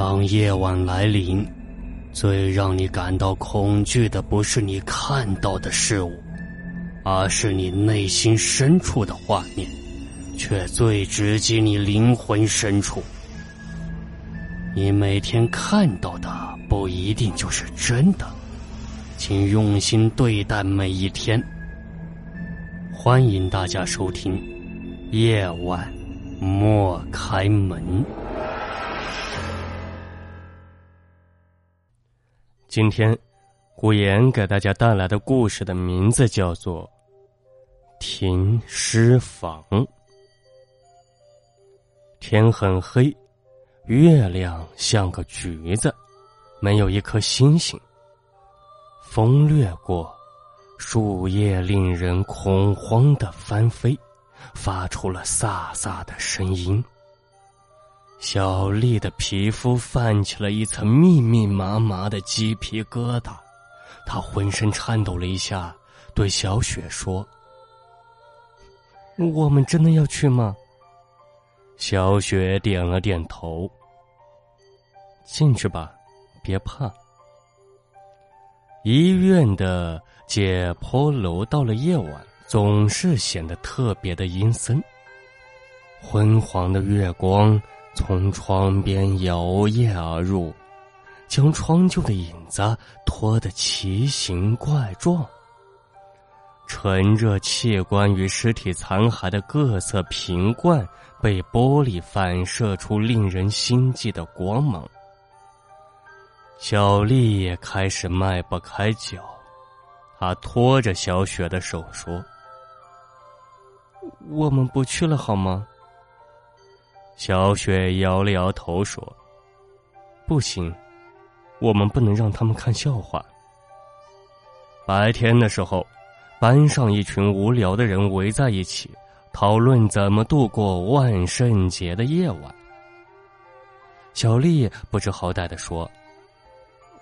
当夜晚来临，最让你感到恐惧的不是你看到的事物，而是你内心深处的画面，却最直击你灵魂深处。你每天看到的不一定就是真的，请用心对待每一天。欢迎大家收听《夜晚莫开门》。今天，古言给大家带来的故事的名字叫做《停尸房》。天很黑。月亮像个橘子，没有一颗星星。风掠过，树叶令人恐慌的翻飞，发出了飒飒的声音。小丽的皮肤泛起了一层密密麻麻的鸡皮疙瘩，她浑身颤抖了一下，对小雪说：“我们真的要去吗？”小雪点了点头。进去吧，别怕。医院的解剖楼到了夜晚总是显得特别的阴森。昏黄的月光从窗边摇曳而入，将窗旧的影子拖得奇形怪状。纯热器官与尸体残骸的各色瓶罐被玻璃反射出令人心悸的光芒。小丽也开始迈不开脚，她拖着小雪的手说：“我们不去了好吗？”小雪摇了摇头说：“不行，我们不能让他们看笑话。”白天的时候，班上一群无聊的人围在一起，讨论怎么度过万圣节的夜晚。小丽不知好歹的说。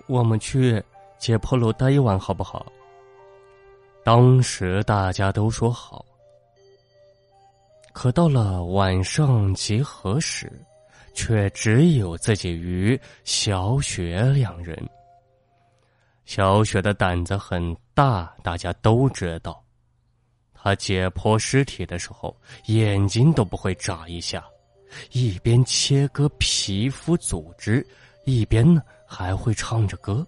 我们去解剖楼待一晚好不好？当时大家都说好。可到了晚上集合时，却只有自己与小雪两人。小雪的胆子很大，大家都知道。她解剖尸体的时候，眼睛都不会眨一下，一边切割皮肤组织，一边呢。还会唱着歌。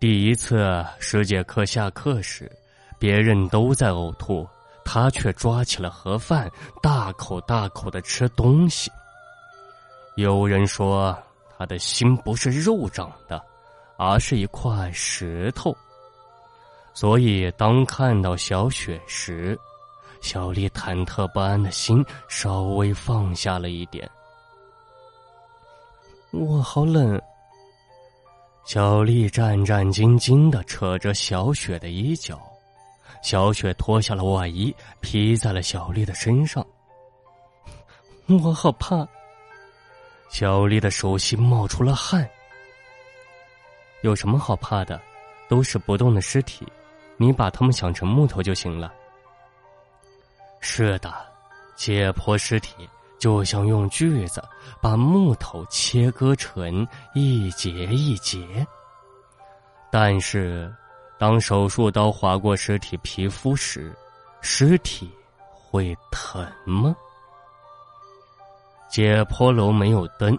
第一次师姐课下课时，别人都在呕吐，他却抓起了盒饭，大口大口的吃东西。有人说他的心不是肉长的，而是一块石头。所以当看到小雪时，小丽忐忑不安的心稍微放下了一点。我好冷。小丽战战兢兢的扯着小雪的衣角，小雪脱下了外衣披在了小丽的身上。我好怕。小丽的手心冒出了汗。有什么好怕的？都是不动的尸体，你把它们想成木头就行了。是的，解剖尸体。就像用锯子把木头切割成一节一节。但是，当手术刀划过尸体皮肤时，尸体会疼吗？解剖楼没有灯，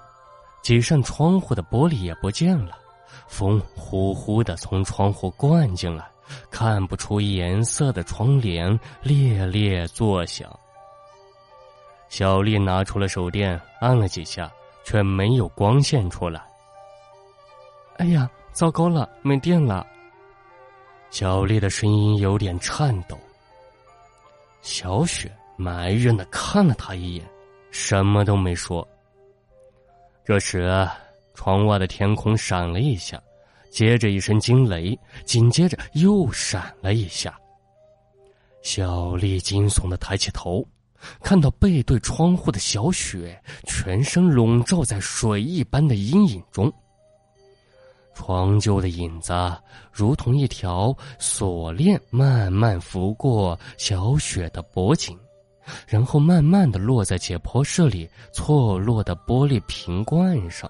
几扇窗户的玻璃也不见了，风呼呼的从窗户灌进来，看不出颜色的窗帘猎猎作响。小丽拿出了手电，按了几下，却没有光线出来。哎呀，糟糕了，没电了！小丽的声音有点颤抖。小雪埋怨的看了他一眼，什么都没说。这时，窗外的天空闪了一下，接着一声惊雷，紧接着又闪了一下。小丽惊悚的抬起头。看到背对窗户的小雪，全身笼罩在水一般的阴影中。床旧的影子如同一条锁链，慢慢拂过小雪的脖颈，然后慢慢的落在解剖室里错落的玻璃瓶罐上。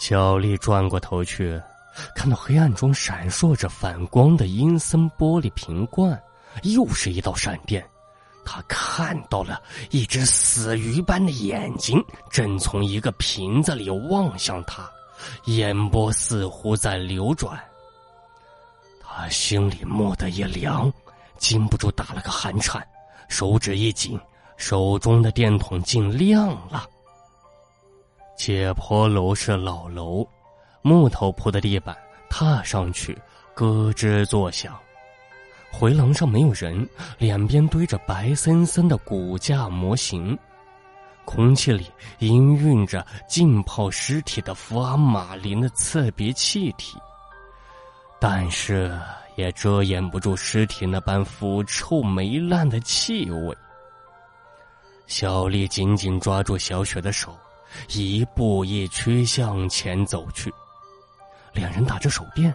小丽转过头去，看到黑暗中闪烁着反光的阴森玻璃瓶罐，又是一道闪电。他看到了一只死鱼般的眼睛，正从一个瓶子里望向他，眼波似乎在流转。他心里蓦地一凉，禁不住打了个寒颤，手指一紧，手中的电筒竟亮了。解剖楼是老楼，木头铺的地板，踏上去咯吱作响。回廊上没有人，两边堆着白森森的骨架模型，空气里氤氲着浸泡尸体的福尔马林的刺鼻气体，但是也遮掩不住尸体那般腐臭霉烂的气味。小丽紧紧抓住小雪的手，一步一趋向前走去，两人打着手电。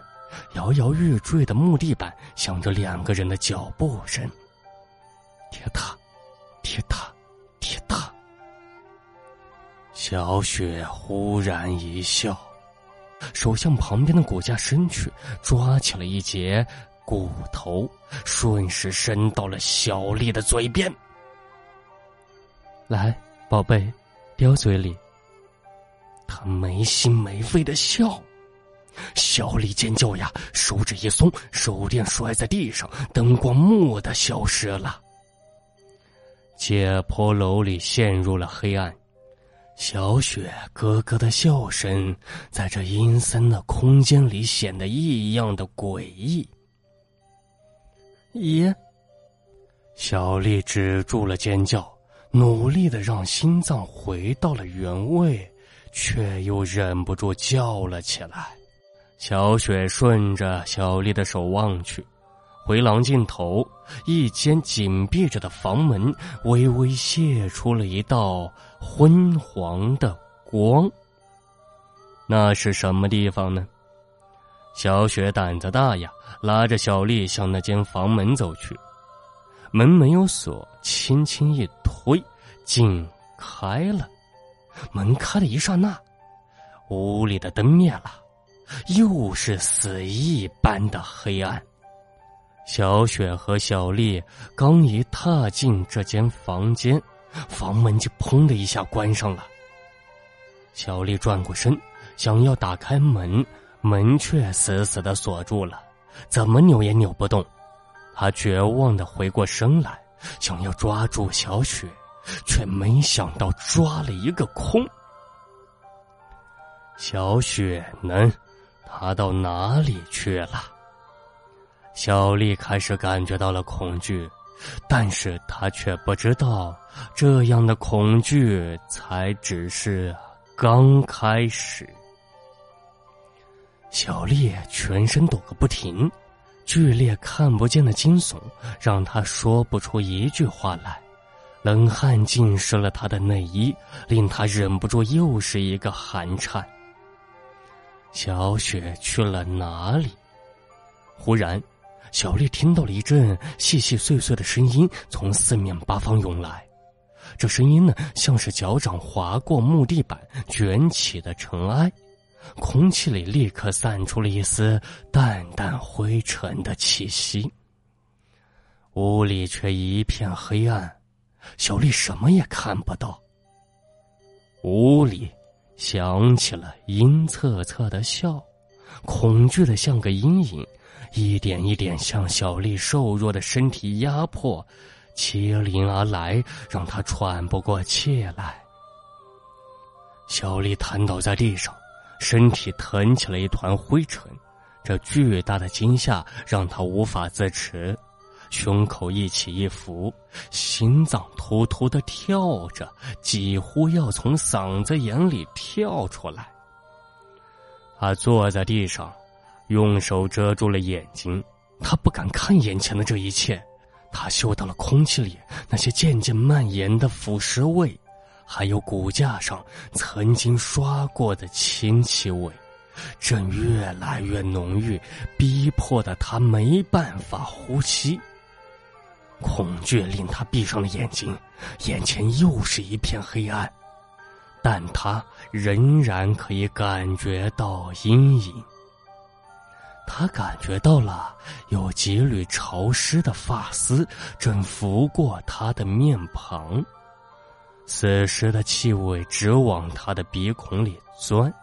摇摇欲坠的木地板响着两个人的脚步声，铁塔，铁塔，小雪忽然一笑，手向旁边的骨架伸去，抓起了一截骨头，顺势伸到了小丽的嘴边。来，宝贝，叼嘴里。他没心没肺的笑。小丽尖叫呀，手指一松，手电摔在地上，灯光蓦地消失了。解剖楼里陷入了黑暗，小雪咯咯的笑声在这阴森的空间里显得异样的诡异。咦？小丽止住了尖叫，努力的让心脏回到了原位，却又忍不住叫了起来。小雪顺着小丽的手望去，回廊尽头，一间紧闭着的房门微微泄出了一道昏黄的光。那是什么地方呢？小雪胆子大呀，拉着小丽向那间房门走去。门没有锁，轻轻一推，竟开了。门开的一刹那，屋里的灯灭了。又是死一般的黑暗。小雪和小丽刚一踏进这间房间，房门就砰的一下关上了。小丽转过身，想要打开门，门却死死的锁住了，怎么扭也扭不动。她绝望的回过身来，想要抓住小雪，却没想到抓了一个空。小雪呢？她到哪里去了？小丽开始感觉到了恐惧，但是她却不知道，这样的恐惧才只是刚开始。小丽全身抖个不停，剧烈看不见的惊悚让她说不出一句话来，冷汗浸湿了她的内衣，令她忍不住又是一个寒颤。小雪去了哪里？忽然，小丽听到了一阵细细碎碎的声音从四面八方涌来。这声音呢，像是脚掌划过木地板卷起的尘埃，空气里立刻散出了一丝淡淡灰尘的气息。屋里却一片黑暗，小丽什么也看不到。屋里。响起了阴恻恻的笑，恐惧的像个阴影，一点一点向小丽瘦弱的身体压迫，欺凌而来，让她喘不过气来。小丽瘫倒在地上，身体腾起了一团灰尘，这巨大的惊吓让她无法自持。胸口一起一伏，心脏突突的跳着，几乎要从嗓子眼里跳出来。他坐在地上，用手遮住了眼睛，他不敢看眼前的这一切。他嗅到了空气里那些渐渐蔓延的腐蚀味，还有骨架上曾经刷过的清气味，正越来越浓郁，逼迫的他没办法呼吸。恐惧令他闭上了眼睛，眼前又是一片黑暗，但他仍然可以感觉到阴影。他感觉到了有几缕潮湿的发丝正拂过他的面庞，此时的气味直往他的鼻孔里钻，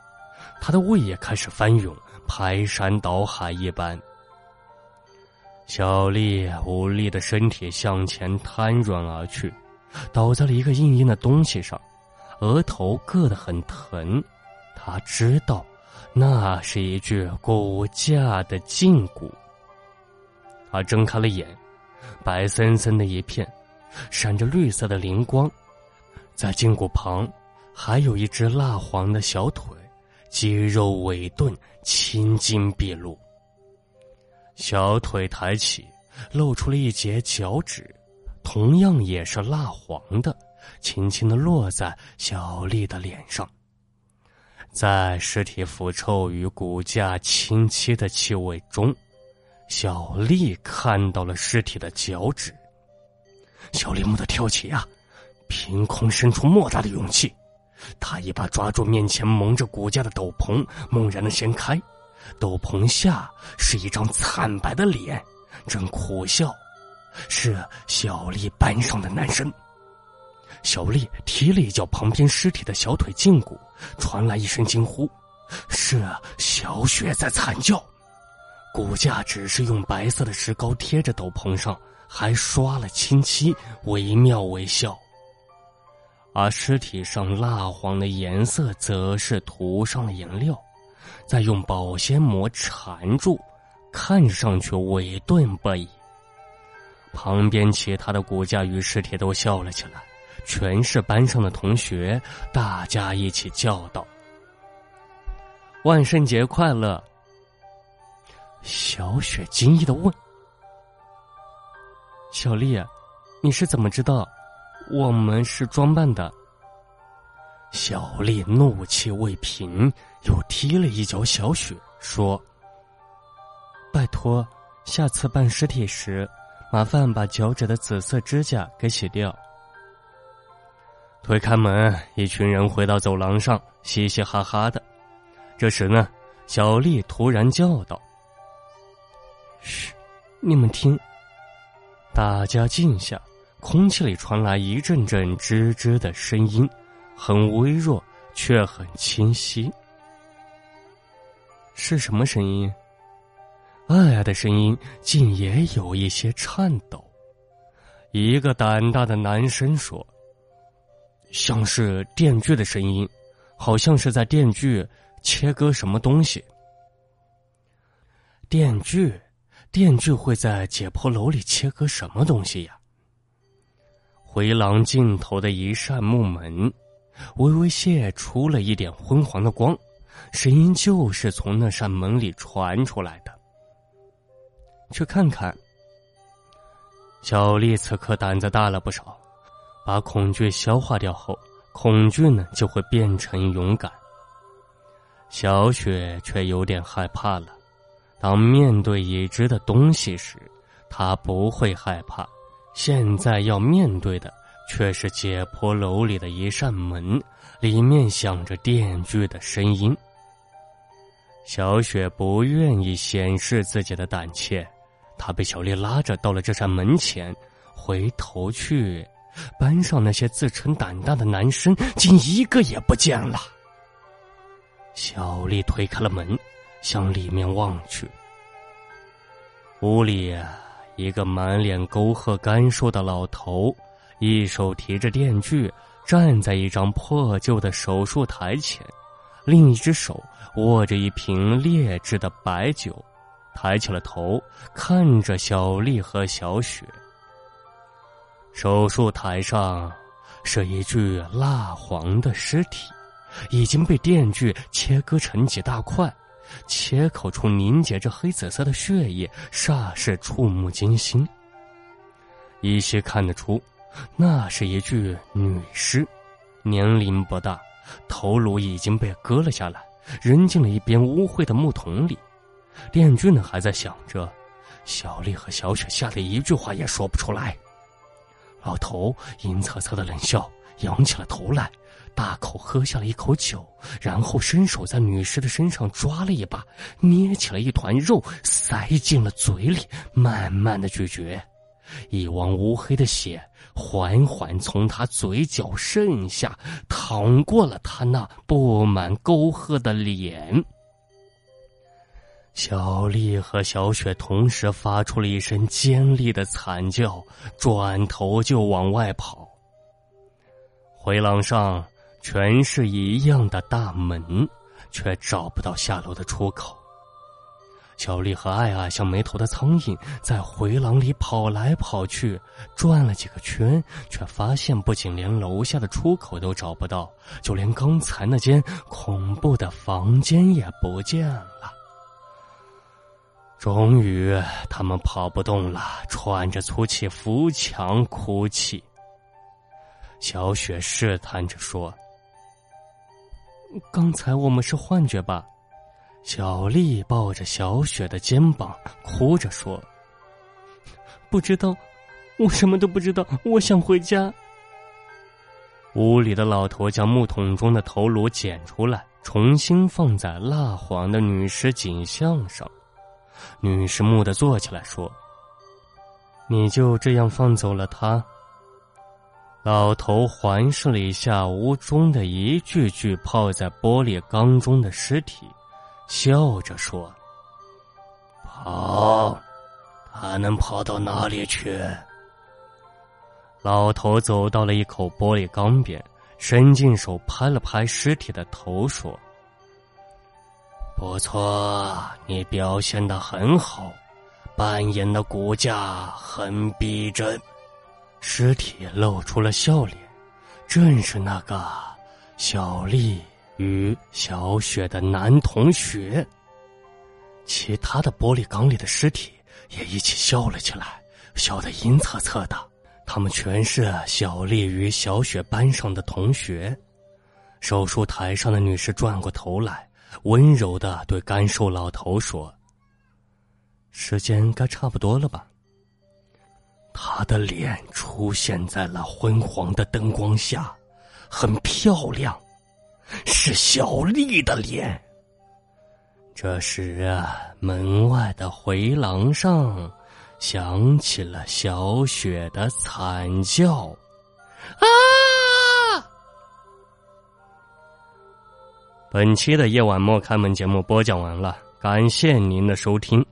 他的胃也开始翻涌，排山倒海一般。小丽无力的身体向前瘫软而去，倒在了一个硬硬的东西上，额头硌得很疼。他知道。那是一具骨架的胫骨。他睁开了眼，白森森的一片，闪着绿色的灵光。在胫骨旁，还有一只蜡黄的小腿，肌肉萎顿，青筋毕露。小腿抬起，露出了一截脚趾，同样也是蜡黄的，轻轻的落在小丽的脸上。在尸体腐臭与骨架清漆的气味中，小丽看到了尸体的脚趾。小丽蓦地跳起呀，凭空生出莫大的勇气。她一把抓住面前蒙着骨架的斗篷，猛然的掀开，斗篷下是一张惨白的脸，正苦笑。是小丽班上的男生。小丽踢了一脚旁边尸体的小腿胫骨，传来一声惊呼：“是啊小雪在惨叫。”骨架只是用白色的石膏贴着斗篷上，还刷了清漆，惟妙惟肖。而尸体上蜡黄的颜色，则是涂上了颜料，再用保鲜膜缠住，看上去萎顿不已。旁边其他的骨架与尸体都笑了起来。全是班上的同学，大家一起叫道：“万圣节快乐！”小雪惊异的问：“小丽，你是怎么知道我们是装扮的？”小丽怒气未平，又踢了一脚小雪，说：“拜托，下次办尸体时，麻烦把脚趾的紫色指甲给洗掉。”推开门，一群人回到走廊上，嘻嘻哈哈的。这时呢，小丽突然叫道：“嘘，你们听！”大家静下，空气里传来一阵阵吱吱的声音，很微弱，却很清晰。是什么声音？哎呀的声音，竟也有一些颤抖。一个胆大的男生说。像是电锯的声音，好像是在电锯切割什么东西。电锯，电锯会在解剖楼里切割什么东西呀？回廊尽头的一扇木门，微微泄出了一点昏黄的光，声音就是从那扇门里传出来的。去看看。小丽此刻胆子大了不少。把恐惧消化掉后，恐惧呢就会变成勇敢。小雪却有点害怕了。当面对已知的东西时，她不会害怕。现在要面对的却是解剖楼里的一扇门，里面响着电锯的声音。小雪不愿意显示自己的胆怯，她被小丽拉着到了这扇门前，回头去。班上那些自称胆大的男生，竟一个也不见了。小丽推开了门，向里面望去。屋里，一个满脸沟壑干瘦的老头，一手提着电锯，站在一张破旧的手术台前，另一只手握着一瓶劣质的白酒，抬起了头，看着小丽和小雪。手术台上是一具蜡黄的尸体，已经被电锯切割成几大块，切口处凝结着黑紫色的血液，煞是触目惊心。依稀看得出，那是一具女尸，年龄不大，头颅已经被割了下来，扔进了一边污秽的木桶里。电锯呢还在响着，小丽和小雪吓得一句话也说不出来。老头阴恻恻的冷笑，仰起了头来，大口喝下了一口酒，然后伸手在女尸的身上抓了一把，捏起了一团肉，塞进了嘴里，慢慢的咀嚼。一汪乌黑的血缓缓从他嘴角渗下，淌过了他那布满沟壑的脸。小丽和小雪同时发出了一声尖利的惨叫，转头就往外跑。回廊上全是一样的大门，却找不到下楼的出口。小丽和艾艾像没头的苍蝇，在回廊里跑来跑去，转了几个圈，却发现不仅连楼下的出口都找不到，就连刚才那间恐怖的房间也不见了。终于，他们跑不动了，喘着粗气扶墙哭泣。小雪试探着说：“刚才我们是幻觉吧？”小丽抱着小雪的肩膀，哭着说：“不知道，我什么都不知道。我想回家。”屋里的老头将木桶中的头颅捡出来，重新放在蜡黄的女尸颈像上。女士木的坐起来说：“你就这样放走了他？”老头环视了一下屋中的一具具泡在玻璃缸中的尸体，笑着说：“跑，他能跑到哪里去？”老头走到了一口玻璃缸边，伸进手拍了拍尸体的头，说。不错，你表现的很好，扮演的骨架很逼真。尸体露出了笑脸，正是那个小丽与小雪的男同学。其他的玻璃缸里的尸体也一起笑了起来，笑得阴恻恻的。他们全是小丽与小雪班上的同学。手术台上的女士转过头来。温柔的对干瘦老头说：“时间该差不多了吧？”他的脸出现在了昏黄的灯光下，很漂亮，是小丽的脸。这时啊，门外的回廊上响起了小雪的惨叫：“啊！”本期的夜晚莫开门节目播讲完了，感谢您的收听。